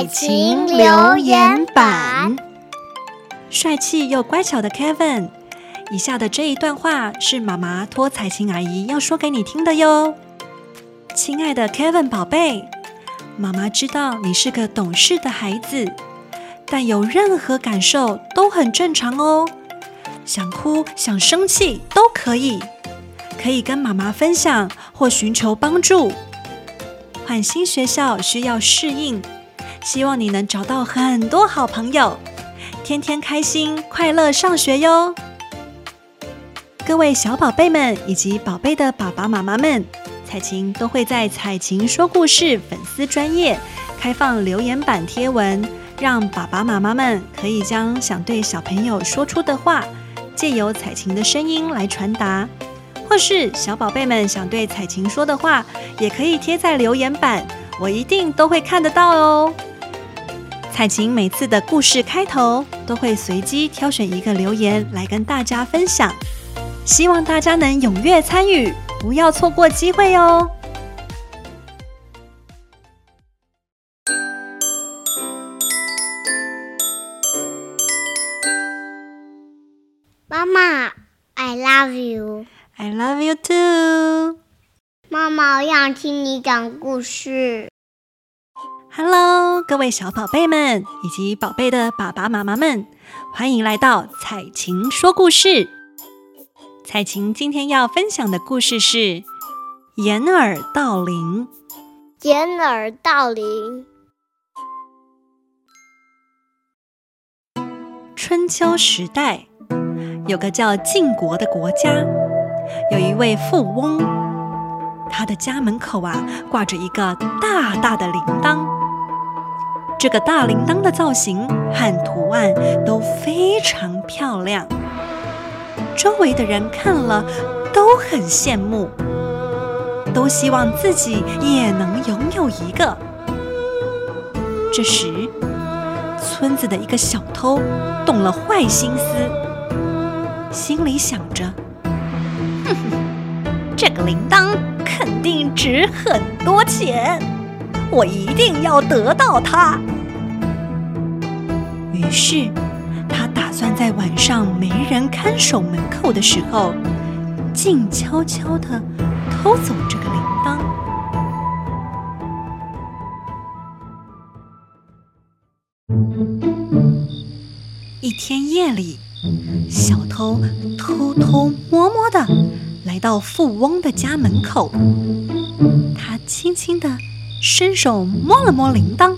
彩晴留言板，帅气又乖巧的 Kevin，以下的这一段话是妈妈托彩晴阿姨要说给你听的哟。亲爱的 Kevin 宝贝，妈妈知道你是个懂事的孩子，但有任何感受都很正常哦。想哭、想生气都可以，可以跟妈妈分享或寻求帮助。换新学校需要适应，希望你能找到很多好朋友，天天开心快乐上学哟。各位小宝贝们以及宝贝的爸爸妈妈们，彩晴都会在彩晴说故事粉丝专页开放留言板贴文，让爸爸妈妈们可以将想对小朋友说出的话，借由彩晴的声音来传达。或是小宝贝们想对彩晴说的话，也可以贴在留言板，我一定都会看得到哦。彩琴每次的故事开头都会随机挑选一个留言来跟大家分享，希望大家能踊跃参与，不要错过机会哦。妈妈，I love you。I love you too，妈妈，我想听你讲故事。Hello，各位小宝贝们以及宝贝的爸爸妈妈们，欢迎来到彩琴说故事。彩琴今天要分享的故事是《掩耳盗铃》。掩耳盗铃。春秋时代，有个叫晋国的国家。有一位富翁，他的家门口啊挂着一个大大的铃铛。这个大铃铛的造型和图案都非常漂亮，周围的人看了都很羡慕，都希望自己也能拥有一个。这时，村子的一个小偷动了坏心思，心里想着。哼哼这个铃铛肯定值很多钱，我一定要得到它。于是，他打算在晚上没人看守门口的时候，静悄悄地偷走这个铃铛。一天夜里，小偷偷偷摸摸地来到富翁的家门口，他轻轻地伸手摸了摸铃铛，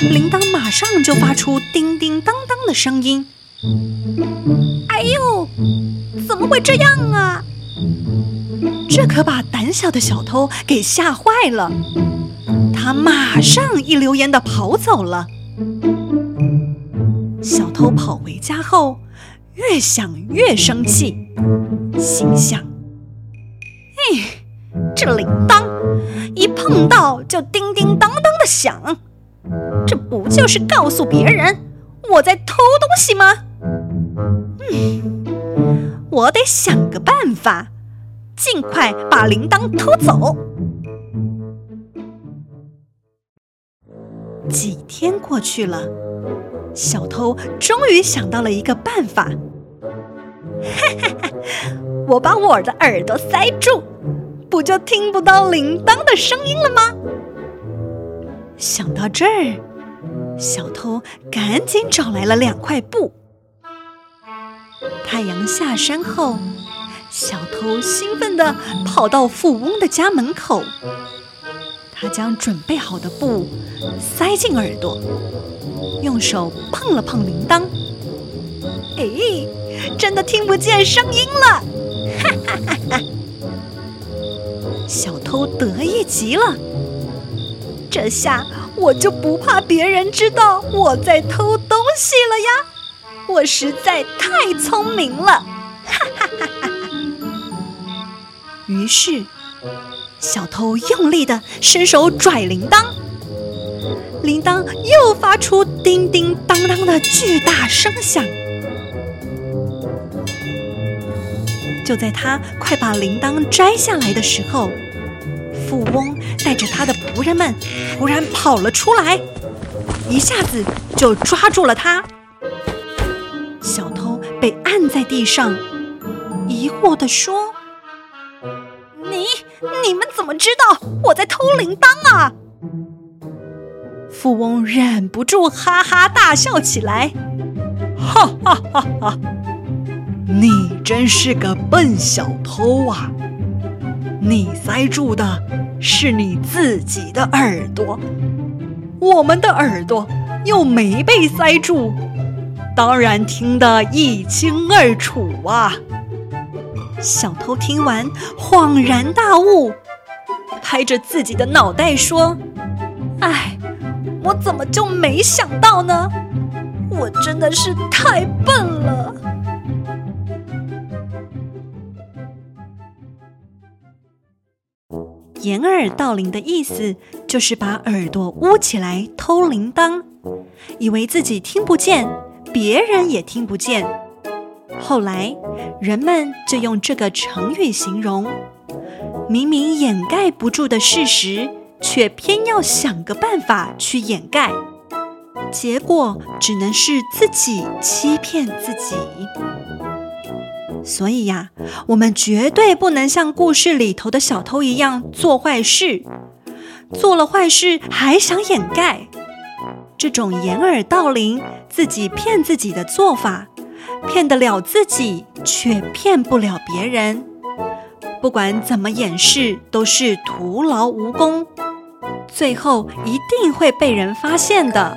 铃铛马上就发出叮叮当当的声音。哎呦，怎么会这样啊？这可把胆小的小偷给吓坏了，他马上一溜烟的跑走了。小偷跑回家后，越想越生气，心想：“，这铃铛一碰到就叮叮当当的响，这不就是告诉别人我在偷东西吗？嗯，我得想个办法，尽快把铃铛偷走。”几天过去了。小偷终于想到了一个办法，哈哈哈！我把我的耳朵塞住，不就听不到铃铛的声音了吗？想到这儿，小偷赶紧找来了两块布。太阳下山后，小偷兴奋地跑到富翁的家门口，他将准备好的布塞进耳朵。用手碰了碰铃铛，哎，真的听不见声音了！哈哈哈哈！小偷得意极了，这下我就不怕别人知道我在偷东西了呀！我实在太聪明了！哈哈哈哈！于是，小偷用力地伸手拽铃铛。铃铛又发出叮叮当当的巨大声响。就在他快把铃铛摘下来的时候，富翁带着他的仆人们突然跑了出来。一下子就抓住了他。小偷被按在地上，疑惑地说：“你你们怎么知道我在偷铃铛啊？”富翁忍不住哈哈大笑起来，哈哈哈哈！你真是个笨小偷啊！你塞住的是你自己的耳朵，我们的耳朵又没被塞住，当然听得一清二楚啊！小偷听完恍然大悟，拍着自己的脑袋说：“哎。”我怎么就没想到呢？我真的是太笨了。掩耳盗铃的意思就是把耳朵捂起来偷铃铛，以为自己听不见，别人也听不见。后来人们就用这个成语形容，明明掩盖不住的事实。却偏要想个办法去掩盖，结果只能是自己欺骗自己。所以呀，我们绝对不能像故事里头的小偷一样做坏事，做了坏事还想掩盖。这种掩耳盗铃、自己骗自己的做法，骗得了自己，却骗不了别人。不管怎么掩饰，都是徒劳无功。最后一定会被人发现的。